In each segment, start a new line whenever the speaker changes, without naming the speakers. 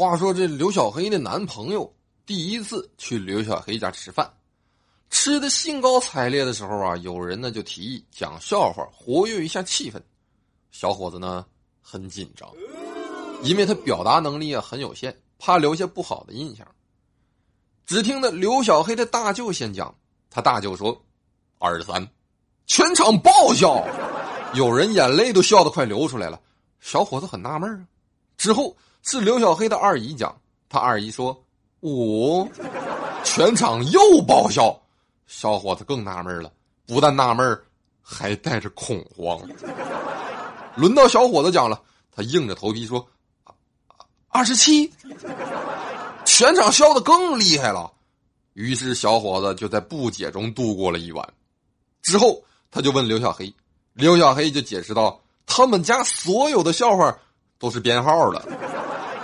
话说这刘小黑的男朋友第一次去刘小黑家吃饭，吃的兴高采烈的时候啊，有人呢就提议讲笑话活跃一下气氛。小伙子呢很紧张，因为他表达能力啊很有限，怕留下不好的印象。只听得刘小黑的大舅先讲，他大舅说：“二十三，全场爆笑，有人眼泪都笑得快流出来了。”小伙子很纳闷啊。之后是刘小黑的二姨讲，他二姨说：“五，全场又爆笑。”小伙子更纳闷了，不但纳闷，还带着恐慌。轮到小伙子讲了，他硬着头皮说：“二十七。”全场笑的更厉害了，于是小伙子就在不解中度过了一晚。之后他就问刘小黑，刘小黑就解释道：“他们家所有的笑话都是编号的，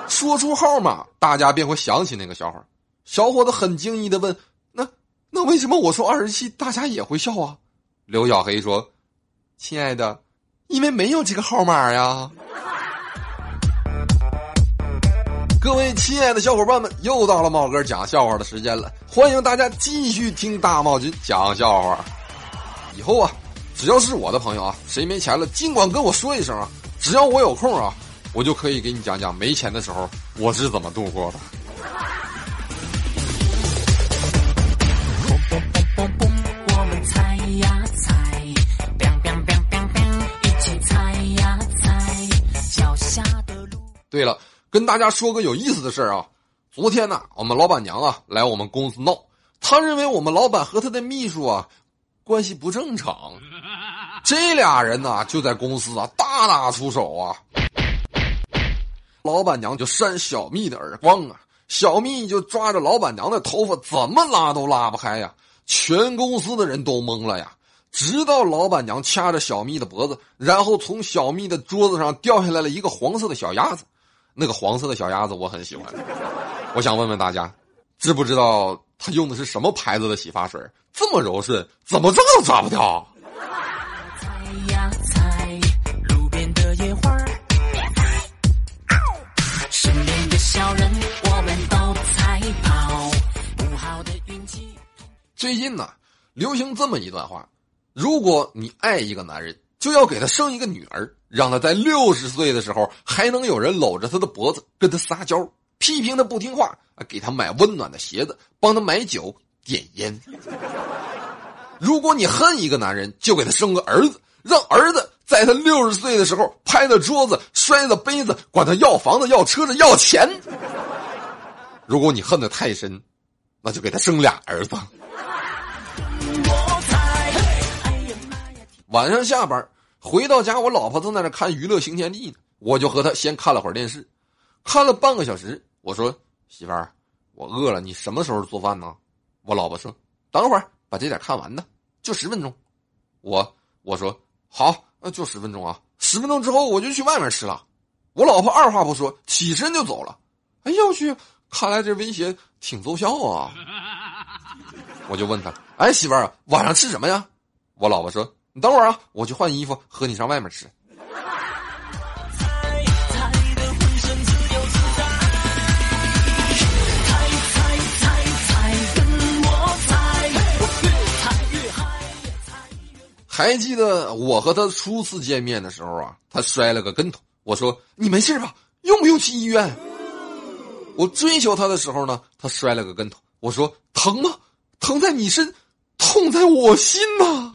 说出号码，大家便会想起那个笑话。”小伙子很惊异的问：“那那为什么我说二十七，大家也会笑啊？”刘小黑说：“亲爱的，因为没有这个号码呀。”各位亲爱的小伙伴们，又到了茂哥讲笑话的时间了，欢迎大家继续听大茂君讲笑话。以后啊，只要是我的朋友啊，谁没钱了，尽管跟我说一声啊，只要我有空啊，我就可以给你讲讲没钱的时候我是怎么度过的。我们猜呀猜，一起猜呀猜，脚下的路。对了。跟大家说个有意思的事儿啊，昨天呢，我们老板娘啊来我们公司闹，她认为我们老板和他的秘书啊关系不正常，这俩人呢就在公司啊大打出手啊，老板娘就扇小蜜的耳光啊，小蜜就抓着老板娘的头发怎么拉都拉不开呀，全公司的人都懵了呀，直到老板娘掐着小蜜的脖子，然后从小蜜的桌子上掉下来了一个黄色的小鸭子。那个黄色的小鸭子我很喜欢，我想问问大家，知不知道他用的是什么牌子的洗发水？这么柔顺，怎么抓都抓不掉。最近呢，流行这么一段话：如果你爱一个男人。就要给他生一个女儿，让他在六十岁的时候还能有人搂着他的脖子跟他撒娇，批评他不听话，给他买温暖的鞋子，帮他买酒点烟。如果你恨一个男人，就给他生个儿子，让儿子在他六十岁的时候拍着桌子、摔着杯子，管他要房子、要车子、要钱。如果你恨得太深，那就给他生俩儿子。晚上下班回到家，我老婆正在那看《娱乐新天地》呢，我就和她先看了会儿电视，看了半个小时。我说：“媳妇儿，我饿了，你什么时候做饭呢？”我老婆说：“等会儿把这点看完呢，就十分钟。”我我说：“好，那就十分钟啊，十分钟之后我就去外面吃了。”我老婆二话不说，起身就走了。哎呀我去，看来这威胁挺奏效啊！我就问他：“哎，媳妇儿，晚上吃什么呀？”我老婆说。你等会儿啊，我去换衣服，和你上外面吃。还记得我和他初次见面的时候啊，他摔了个跟头。我说：“你没事吧？用不用去医院？”我追求他的时候呢，他摔了个跟头。我说：“疼吗？疼在你身，痛在我心呐。”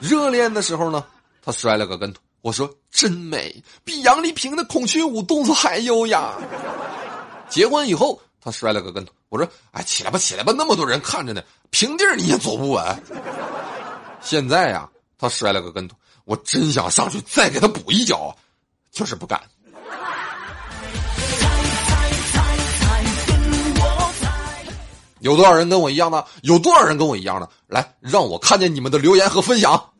热恋的时候呢，他摔了个跟头。我说：“真美，比杨丽萍的孔雀舞动作还优雅。”结婚以后，他摔了个跟头。我说：“哎，起来吧，起来吧，那么多人看着呢，平地你也走不稳。”现在呀，他摔了个跟头，我真想上去再给他补一脚，就是不敢。有多少人跟我一样的？有多少人跟我一样的？来，让我看见你们的留言和分享。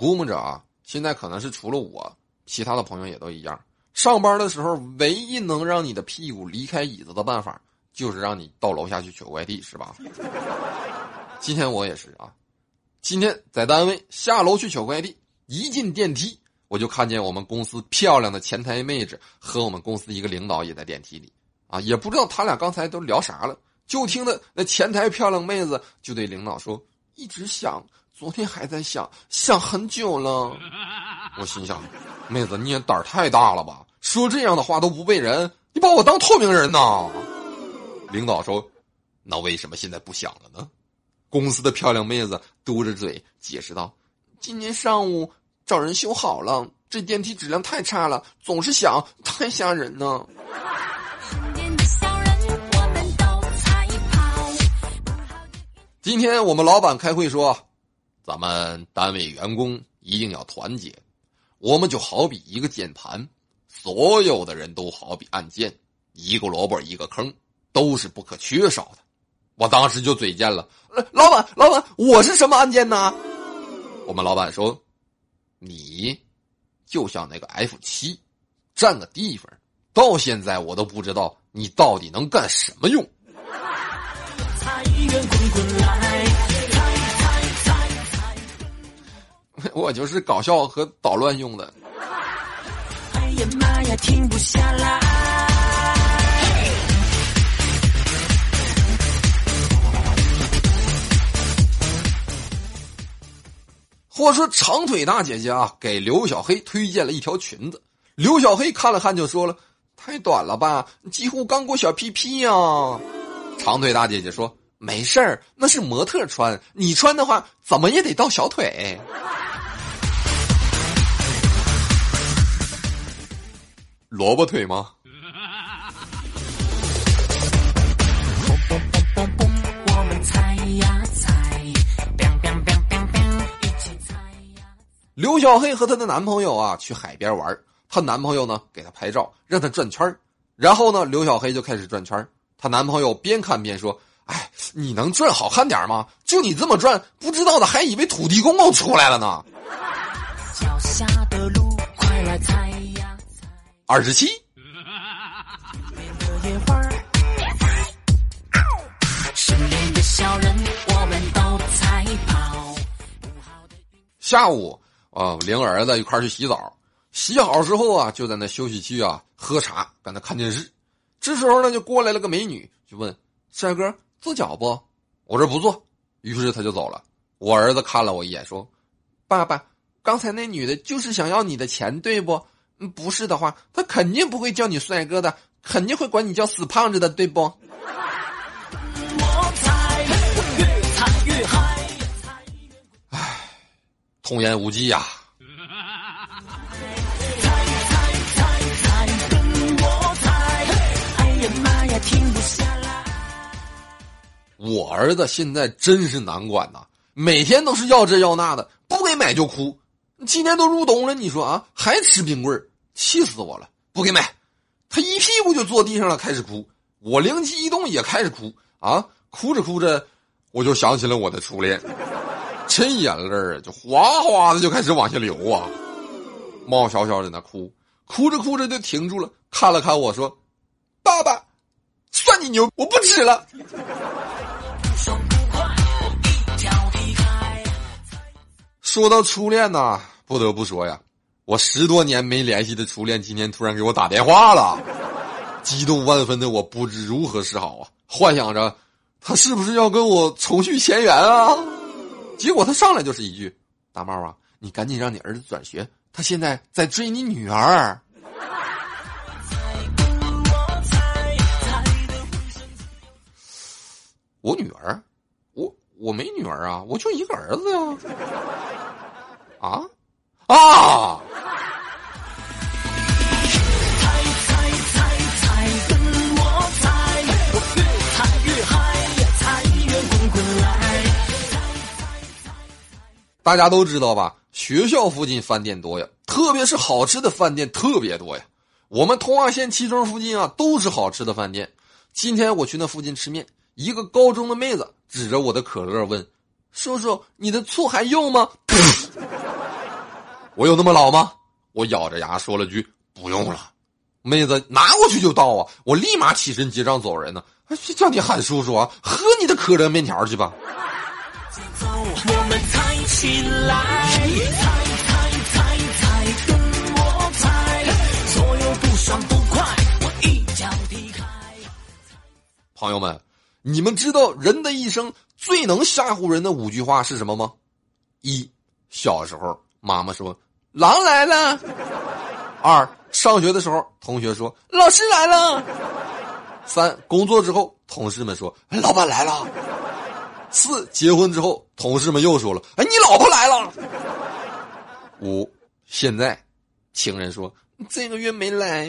估摸着啊，现在可能是除了我，其他的朋友也都一样。上班的时候，唯一能让你的屁股离开椅子的办法，就是让你到楼下去取快递，是吧？今天我也是啊，今天在单位下楼去取快递，一进电梯我就看见我们公司漂亮的前台妹子和我们公司一个领导也在电梯里啊，也不知道他俩刚才都聊啥了，就听的那前台漂亮妹子就对领导说：“一直想，昨天还在想，想很久了。”我心想，妹子你也胆儿太大了吧？说这样的话都不背人，你把我当透明人呐？领导说：“那为什么现在不想了呢？”公司的漂亮妹子嘟着嘴解释道：“今天上午找人修好了，这电梯质量太差了，总是响，太吓人呢。”今天我们老板开会说：“咱们单位员工一定要团结，我们就好比一个键盘，所有的人都好比按键，一个萝卜一个坑。”都是不可缺少的，我当时就嘴贱了。老板，老板，我是什么按键呢？我们老板说：“你就像那个 F 七，占个地方，到现在我都不知道你到底能干什么用。” 我就是搞笑和捣乱用的。哎呀妈呀，停不下来。或说长腿大姐姐啊，给刘小黑推荐了一条裙子。刘小黑看了看，就说了：“太短了吧，几乎刚过小屁屁呀。”长腿大姐姐说：“没事儿，那是模特穿，你穿的话，怎么也得到小腿。”萝卜腿吗？刘小黑和她的男朋友啊去海边玩，她男朋友呢给她拍照，让她转圈然后呢，刘小黑就开始转圈她男朋友边看边说：“哎，你能转好看点吗？就你这么转，不知道的还以为土地公公出来了呢。”二十七。下午。啊，领儿子一块去洗澡，洗好之后啊，就在那休息区啊喝茶，搁那看电视。这时候呢，就过来了个美女，就问帅哥做脚不？我说不做。于是他就走了。我儿子看了我一眼，说：“爸爸，刚才那女的就是想要你的钱，对不？不是的话，他肯定不会叫你帅哥的，肯定会管你叫死胖子的，对不？”童言无忌呀！我儿子现在真是难管呐，每天都是要这要那的，不给买就哭。今年都入冬了，你说啊，还吃冰棍气死我了！不给买，他一屁股就坐地上了，开始哭。我灵机一动，也开始哭啊！哭着哭着，我就想起了我的初恋。这眼泪儿就哗哗的就开始往下流啊！猫小小在那哭，哭着哭着就停住了，看了看我说：“爸爸，算你牛，我不吃了。”说到初恋呐，不得不说呀，我十多年没联系的初恋今天突然给我打电话了，激动万分的我不知如何是好啊，幻想着他是不是要跟我重续前缘啊？结果他上来就是一句：“大猫啊，你赶紧让你儿子转学，他现在在追你女儿。”我女儿，我我没女儿啊，我就一个儿子呀！啊啊！大家都知道吧？学校附近饭店多呀，特别是好吃的饭店特别多呀。我们通化县七中附近啊，都是好吃的饭店。今天我去那附近吃面，一个高中的妹子指着我的可乐问：“叔叔，你的醋还用吗？” 我有那么老吗？我咬着牙说了句：“不用了。”妹子拿过去就倒啊！我立马起身结账走人呢。谁叫你喊叔叔啊？喝你的可乐面条去吧。我们猜起来，朋友们，你们知道人的一生最能吓唬人的五句话是什么吗？一，小时候妈妈说狼来了；二，上学的时候同学说老师来了。三工作之后，同事们说：“老板来了。”四结婚之后，同事们又说了：“哎，你老婆来了。”五现在，情人说：“这个月没来。”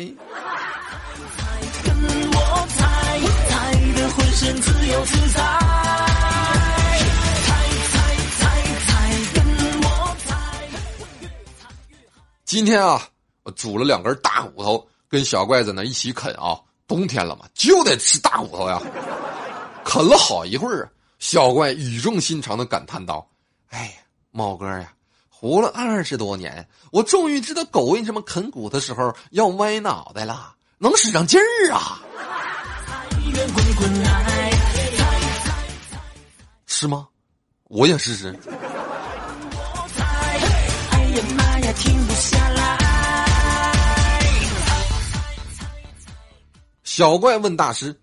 今天啊，我煮了两根大骨头，跟小怪在那一起啃啊。冬天了嘛，就得吃大骨头呀！啃了好一会儿，小怪语重心长的感叹道：“哎呀，猫哥呀，活了二十多年，我终于知道狗为什么啃骨的时候要歪脑袋了，能使上劲儿啊！”是吗？我也试试。哎呀妈呀，停不下来。小怪问大师：“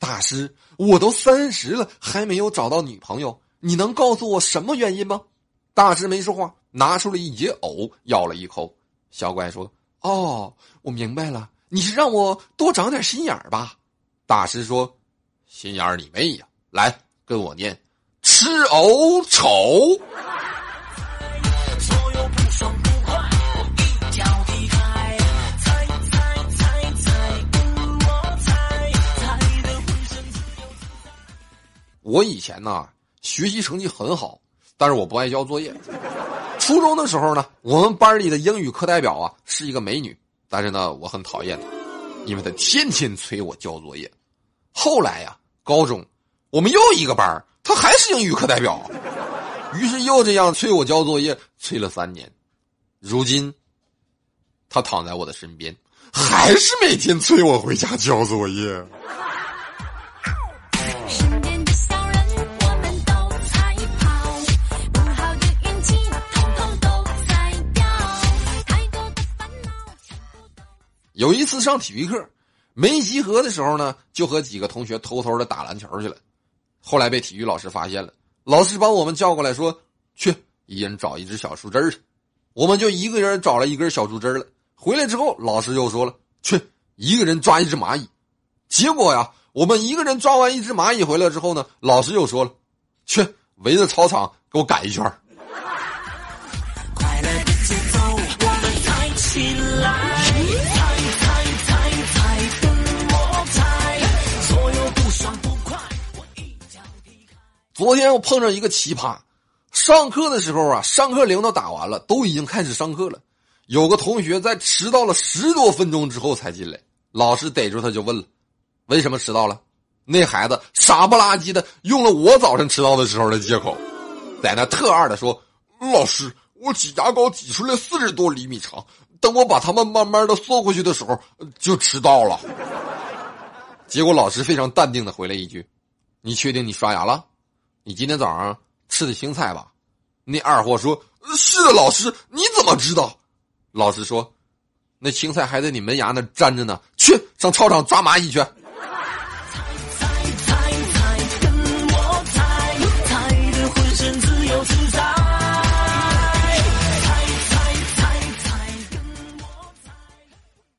大师，我都三十了，还没有找到女朋友，你能告诉我什么原因吗？”大师没说话，拿出了一截藕，咬了一口。小怪说：“哦，我明白了，你是让我多长点心眼儿吧？”大师说：“心眼儿你妹呀！来，跟我念：吃藕丑。”我以前呢，学习成绩很好，但是我不爱交作业。初中的时候呢，我们班里的英语课代表啊是一个美女，但是呢，我很讨厌她，因为她天天催我交作业。后来呀，高中我们又一个班，她还是英语课代表，于是又这样催我交作业，催了三年。如今，她躺在我的身边，还是每天催我回家交作业。有一次上体育课，没集合的时候呢，就和几个同学偷偷的打篮球去了。后来被体育老师发现了，老师把我们叫过来说：“去，一人找一只小树枝去。”我们就一个人找了一根小树枝了。回来之后，老师又说了：“去，一个人抓一只蚂蚁。”结果呀，我们一个人抓完一只蚂蚁回来之后呢，老师又说了：“去，围着操场给我赶一圈。”昨天我碰上一个奇葩，上课的时候啊，上课铃都打完了，都已经开始上课了。有个同学在迟到了十多分钟之后才进来，老师逮住他就问了：“为什么迟到了？”那孩子傻不拉几的用了我早晨迟到的时候的借口，在那特二的说：“老师，我挤牙膏挤出来四十多厘米长，等我把它们慢慢的缩回去的时候就迟到了。”结果老师非常淡定的回了一句：“你确定你刷牙了？”你今天早上吃的青菜吧？那二货说：“是的，老师，你怎么知道？”老师说：“那青菜还在你门牙那粘着呢，去上操场抓蚂蚁去。”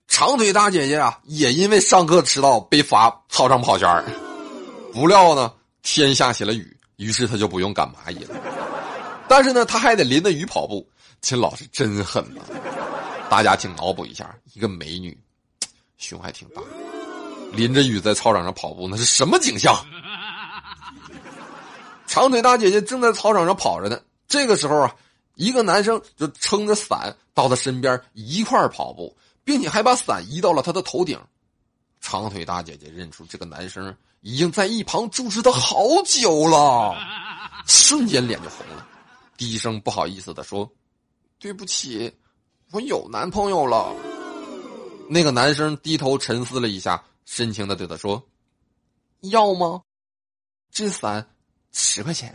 长腿大姐姐啊，也因为上课迟到被罚操场跑圈儿。不料呢，天下起了雨。于是他就不用赶蚂蚁了，但是呢，他还得淋着雨跑步。秦老师真狠呐！大家请脑补一下，一个美女，胸还挺大，淋着雨在操场上跑步，那是什么景象？长腿大姐姐正在操场上跑着呢。这个时候啊，一个男生就撑着伞到她身边一块跑步，并且还把伞移到了她的头顶。长腿大姐姐认出这个男生。已经在一旁注视他好久了，瞬间脸就红了，低声不好意思的说：“对不起，我有男朋友了。”那个男生低头沉思了一下，深情的对他说：“要吗？这伞十块钱。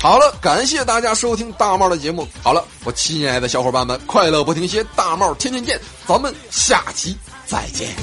好了，感谢大家收听大帽的节目。好了，我亲爱的小伙伴们，快乐不停歇，大帽天天见，咱们下期再见。